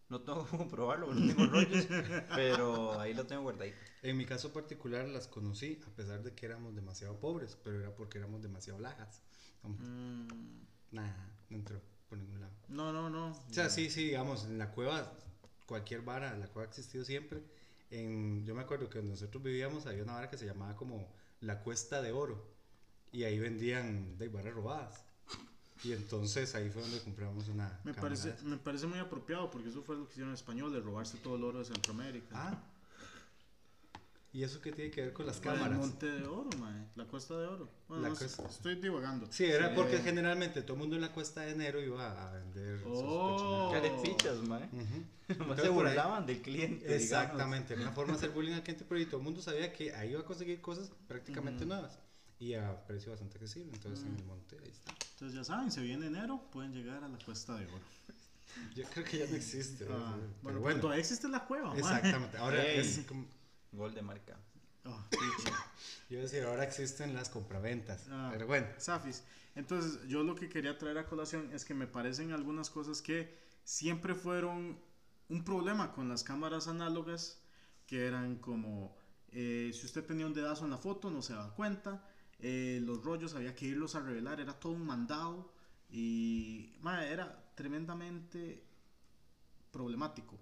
No tengo comprobarlo, porque no tengo rollos. pero ahí lo tengo guardadito. En mi caso particular las conocí a pesar de que éramos demasiado pobres, pero era porque éramos demasiado lajas. Mm, Nada, no entró por ningún lado. no, no, no. O sea, sí, sí, digamos, en la cueva, cualquier vara, la cueva ha existido siempre. En, yo me acuerdo que donde nosotros vivíamos había una vara que se llamaba como la Cuesta de Oro. Y ahí vendían de varas robadas. Y entonces ahí fue donde compramos una. Me parece, me parece muy apropiado porque eso fue lo que hicieron en español, de robarse todo el oro de Centroamérica. Ah. ¿Y eso qué tiene que ver con las Bueno, cámaras? El monte de oro, mae. La cuesta de oro. Bueno, La no cuesta. estoy divagando. Sí, era Eh, porque generalmente todo el mundo en la Cuesta de Enero iba a vender. sus Oh. Carepichas, mae. Nomás Entonces, se burlaban del cliente. digamos. Exactamente, era una forma de hacer bullying al cliente, pero y todo el mundo sabía que ahí iba a conseguir cosas prácticamente nuevas y a precio bastante accesible. Entonces en el monte, ahí está. Entonces ya saben, si viene enero, pueden llegar a la cuesta de oro. Yo creo que ya no existe. Ah, pero bueno, bueno, pero todavía existe la cueva, exactamente. Ahora Ey. es como, Gol de marca. Picha. yo iba a decir, ahora existen las compraventas. Ah. Pero bueno, Safis. Entonces, yo lo que quería traer a colación es que me parecen algunas cosas que siempre fueron un problema con las cámaras análogas, que eran como, eh, si usted tenía un dedazo en la foto, no se daba cuenta, eh, los rollos había que irlos a revelar, era todo un mandado, y era tremendamente problemático.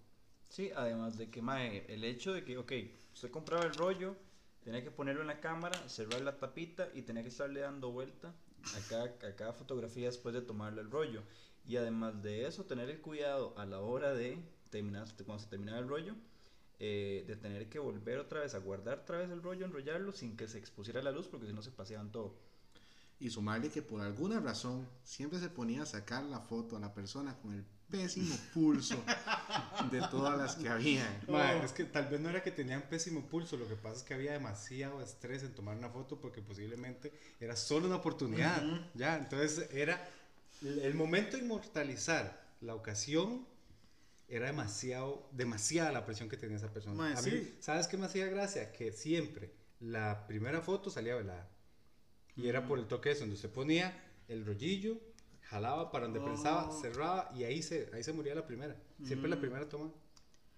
Sí, además de que, mae, el hecho de que, ok, usted compraba el rollo, tenía que ponerlo en la cámara, cerrar la tapita y tenía que estarle dando vuelta a cada, a cada fotografía después de tomarle el rollo. Y además de eso, tener el cuidado a la hora de terminar, cuando se terminaba el rollo, eh, de tener que volver otra vez a guardar otra vez el rollo, enrollarlo sin que se expusiera a la luz porque si no se paseaban todo. Y sumarle que por alguna razón siempre se ponía a sacar la foto a la persona con el pésimo pulso de todas las que había. mae, es que tal vez no era que tenían pésimo pulso, lo que pasa es que había demasiado estrés en tomar una foto porque posiblemente era solo una oportunidad. Ya, entonces era el el momento de inmortalizar la ocasión era demasiado, demasiada la presión que tenía esa persona. A mí, sí. ¿Sabes qué me hacía gracia? Que siempre la primera foto salía velada. Y era por el toque ese, donde usted ponía el rollillo, jalaba para donde Oh. pensaba, cerraba y ahí se, ahí se moría la primera. Siempre la Mm. primera toma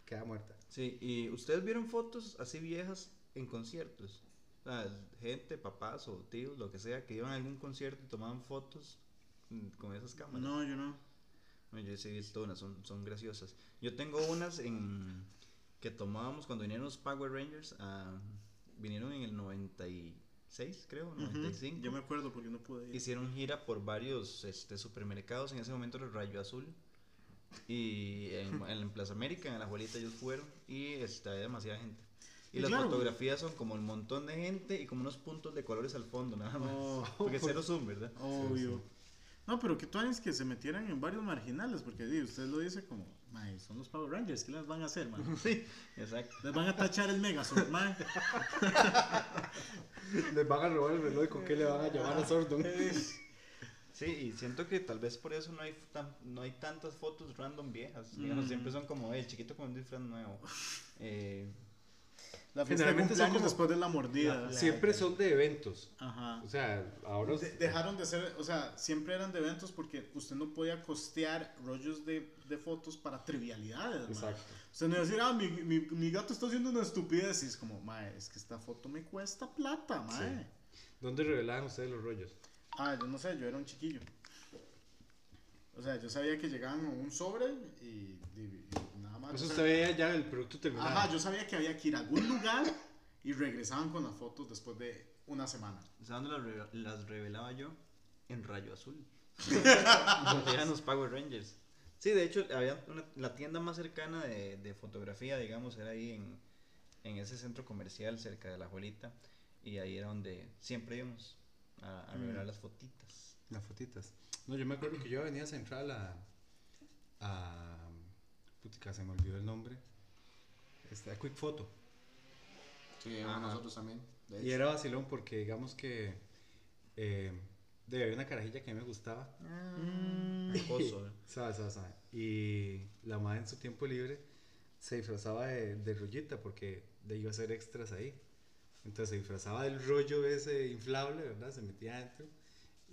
queda muerta. Sí, y ustedes vieron fotos así viejas en conciertos. O sea, gente, papás o tíos, lo que sea, que iban a algún concierto y tomaban fotos mm, con esas cámaras. No, yo no. Bueno, Yo sí he visto unas, son, son graciosas. Yo tengo unas en que tomábamos cuando vinieron los Power Rangers. ah, vinieron en el 96, creo, Ujú, 95. Yo me acuerdo porque no pude ir. Hicieron gira por varios este, supermercados. En ese momento era Rayo Azul. Y en, en Plaza América, en la abuelita, ellos fueron. Y había demasiada gente. Y, Y las claro. fotografías son como un montón de gente y como unos puntos de colores al fondo, nada más. Oh. Porque cero zoom, ¿verdad? Obvio. No, pero que tú es que se metieran en varios marginales, porque di, usted lo dice como, "Mae, son los Power Rangers, ¿qué les van a hacer, man? Sí, exacto. Les van a tachar el Megazord, man. Les van a robar el reloj, ¿con qué le van a llamar a Sordon? Sí, y siento que tal vez por eso no hay, tan- no hay tantas fotos random viejas. Digamos, Mm. siempre son como "Eh, el chiquito con un disfraz nuevo. Eh, La fiesta de Generalmente son como- después de la mordida. Siempre son de eventos. Ajá. O sea, ahora... De- dejaron de ser, o sea, siempre eran de eventos porque usted no podía costear rollos de, de fotos para trivialidades. Exacto. Usted no iba a decir, ah, mi, mi, mi gato está haciendo una estupidez. Y es como, mae, es que esta foto me cuesta plata, mae. ¿Dónde revelaban ustedes los rollos? Ah, yo no sé, yo era un chiquillo. O sea, yo sabía que llegaban a un sobre y, y- y sea, usted veía ya el producto terminado. Ajá, yo sabía que había que ir a algún lugar y regresaban con las fotos después de una semana. ¿Sabes dónde las, re- las revelaba yo? en rayo azul. Donde eran los Power Rangers. Sí, de hecho, había una- la tienda más cercana de, de fotografía, digamos, era ahí en, en ese centro comercial cerca de la Juelita. Y ahí era donde siempre íbamos a, a revelar las fotitas. Las fotitas. No, yo me acuerdo que yo venía a Central a. a. Putica, se me olvidó el nombre. Este, a Quick Photo. Sí, Ajá. nosotros también. de Y hecho. era vacilón porque, digamos que. Eh, de, había una carajilla que a mí me gustaba. Acoso, ¿eh? Sabe, sabe, sabe. Y la madre en su tiempo libre se disfrazaba de, de rollita porque de iba a hacer extras ahí. Entonces se disfrazaba del rollo ese inflable, ¿verdad? Se metía adentro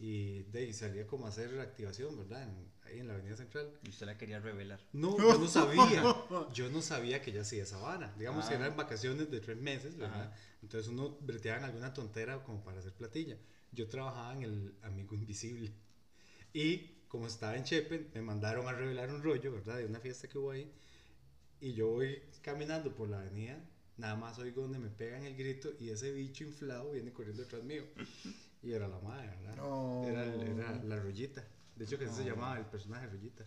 y de ahí salía como a hacer activación, ¿verdad? En- ahí en la Avenida Central. Y usted la quería revelar. No, yo no sabía. Yo no sabía que ella hacía esa vara. Digamos que Ah. eran vacaciones de tres meses, ¿verdad? Ajá. Entonces uno breteaba en alguna tontera como para hacer platilla. Yo trabajaba en el Amigo Invisible. Y como estaba en Chepe, me mandaron a revelar un rollo, ¿verdad? De una fiesta que hubo ahí. Y yo voy caminando por la avenida, nada más oigo donde me pegan el grito y ese bicho inflado viene corriendo detrás mío. Y era la madre, ¿verdad? No. Era, era la rollita. De hecho, que así se llamaba el personaje rollita.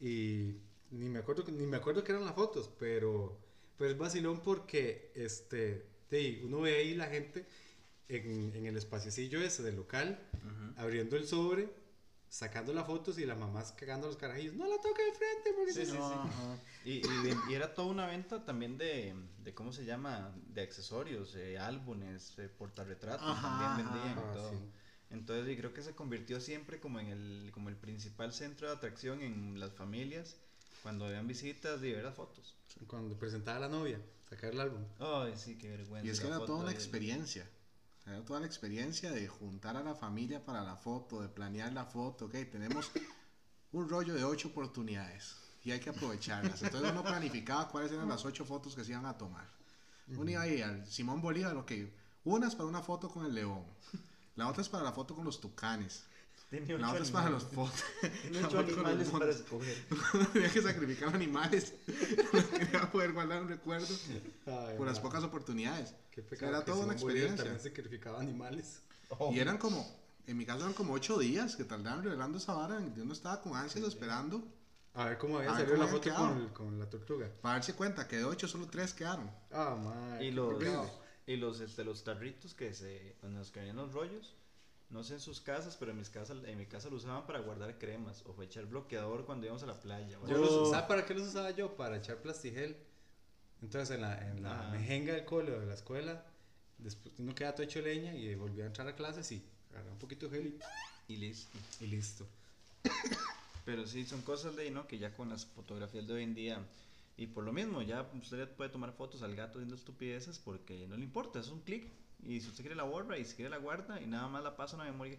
Y ni me acuerdo, ni me acuerdo que eran las fotos, pero pues es vacilón porque este, de, uno ve ahí la gente en, en el espaciecillo ese del local, abriendo el sobre, sacando las fotos y las mamás cagando los carajillos. No la toque de frente, porque Sí, sí, sí. Ajá. Y, y y era toda una venta también de, de ¿cómo se llama? De accesorios, eh, álbumes, eh, portarretratos, Ajá, también ajá. vendían y Ah, todo. sí. Entonces, y creo que se convirtió siempre como en el, como el principal centro de atracción en las familias cuando habían visitas y ver las fotos. Cuando presentaba a la novia, sacar el álbum. Ay, sí, qué vergüenza. Y es que era toda una experiencia. Era toda la experiencia de juntar a la familia para la foto, de planear la foto. Ok, tenemos un rollo de ocho oportunidades y hay que aprovecharlas. Entonces uno planificaba cuáles eran las ocho fotos que se iban a tomar. Uno iba ahí al Simón Bolívar, ok, una es para una foto con el león, la otra es para la foto con los tucanes, Tenía otra es para los fotos. Tenía ocho animales para escoger. Tenía que sacrificar animales. Quería poder guardar un recuerdo Ay, por las pocas oportunidades. Qué O sea, pecado era toda una experiencia. También sacrificaba animales. Oh. Y eran como, en mi caso eran como ocho días que tardaban revelando esa vara. y Uno estaba con ansias esperando A ver cómo había salido la foto había con, con la tortuga. para darse cuenta que de ocho solo tres quedaron. Ah, man. Y qué los, y los, este, los tarritos que se, en los que venían los rollos, no sé en sus casas, pero en, mis casas, en mi casa lo usaban para guardar cremas o para echar bloqueador cuando íbamos a la playa. Yo los- así. ¿Sabe para qué los usaba yo? Para echar plastigel. Entonces en la, en la mejenga del cole o de la escuela, después uno queda todo hecho leña y volvía a entrar a clases y agarraba un poquito de gel Y listo. y, y listo. Pero sí, son cosas de ahí, ¿no? Que ya con las fotografías de hoy en día, y por lo mismo, ya usted puede tomar fotos al gato haciendo estupideces porque no le importa, es un clic. Y si usted quiere la borra y si quiere la guarda y nada más la pasa a una memoria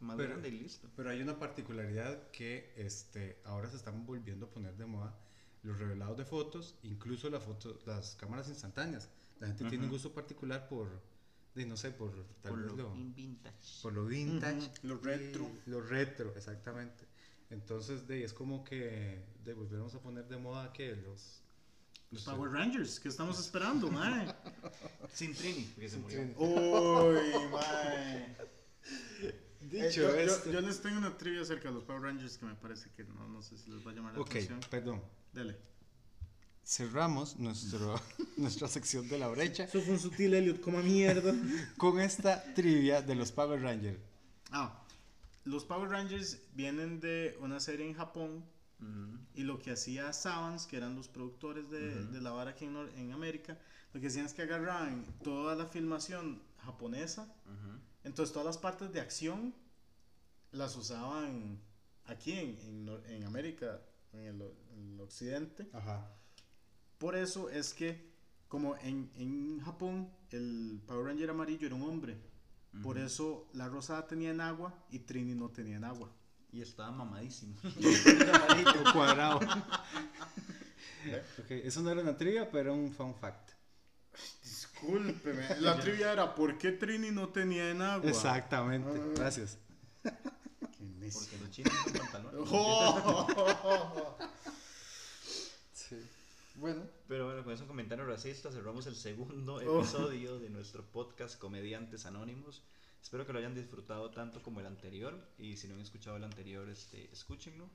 más Pero- grande y listo. Pero hay una particularidad que este, ahora se están volviendo a poner de moda los revelados de fotos, incluso las fotos, las cámaras instantáneas. La gente tiene un gusto particular por, de, no sé, por tal Por vez lo lo- vintage. por lo vintage, Ujú, lo retro. Lo retro, exactamente. Entonces, de, es como que de, volvemos a poner de moda que los... Los Power Rangers, ¿qué estamos esperando, mae? Sin Trini, porque se murió. Uy, mae. Eh, Dicho yo, yo- esto... yo les tengo una trivia acerca de los Power Rangers que me parece que no, no sé si les va a llamar la ok, atención. perdón. Dele. Cerramos nuestro, nuestra sección de la brecha Eso fue un sutil Elliot, como mierda. con esta trivia de los Power Rangers. Ah, los Power Rangers vienen de una serie en Japón Ujú. y lo que hacía Savans, que eran los productores de, Ujú. de la vara aquí en, en América, lo que hacían es que agarraban toda la filmación japonesa, Ujú. entonces todas las partes de acción las usaban aquí en, en en América, en el, el occidente. Ajá. Por eso es que, como en, en Japón, el Power Ranger amarillo era un hombre. Por eso la rosada tenía en agua y Trini no tenía en agua. Y estaba mamadísimo. Cuadrado. Ok, eso no era una trivia, pero un fun fact. Discúlpeme. La trivia era ¿por qué Trini no tenía en agua? Exactamente, Ah. gracias. Porque los chinos usan pantalones. Oh. Bueno, Pero bueno, con esos comentarios racistas cerramos el segundo Oh. episodio de nuestro podcast Comediantes Anónimos. Espero que lo hayan disfrutado tanto como el anterior. Y si no han escuchado el anterior, este, escúchenlo.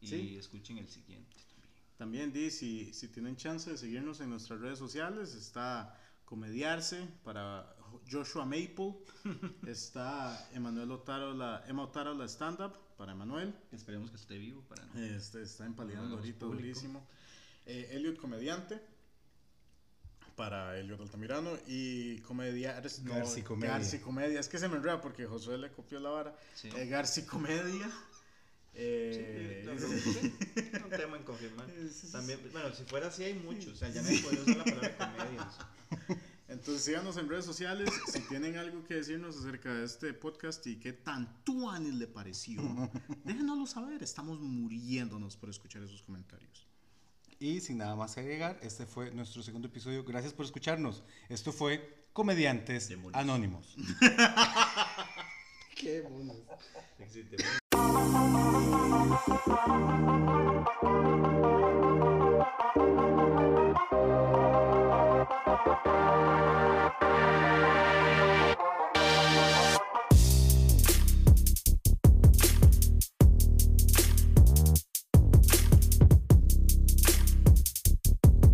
Y Sí. escuchen el siguiente también. También di, si, si tienen chance de seguirnos en nuestras redes sociales, está Comediarse para Joshua Maple, está Emanuel Otarola, Emma Otarola Stand Up para Emanuel, Esperemos que esté vivo para no. este, está empaleando Hagamos ahorita durísimo. Eh, Elliot Comediante para Elliot Altamirano y Comedia... no, Garci Comedia. Garci Comedia. Es que se me enreda porque Josué le copió la vara. Sí. Eh, Garci Comedia. Sí, Eh, no, no, sí, un tema en confirmar. Sí, sí, sí. También, bueno, si fuera así hay muchos. O sea, ya no puedo usar la palabra comedias. Entonces síganos en redes sociales si tienen algo que decirnos acerca de este podcast y qué tan tuanis le pareció. Déjenoslo saber, estamos muriéndonos por escuchar esos comentarios. Y sin nada más que agregar, este fue nuestro segundo episodio. Gracias por escucharnos. Esto fue Comediantes Demonios. Anónimos. Qué monos. Existe.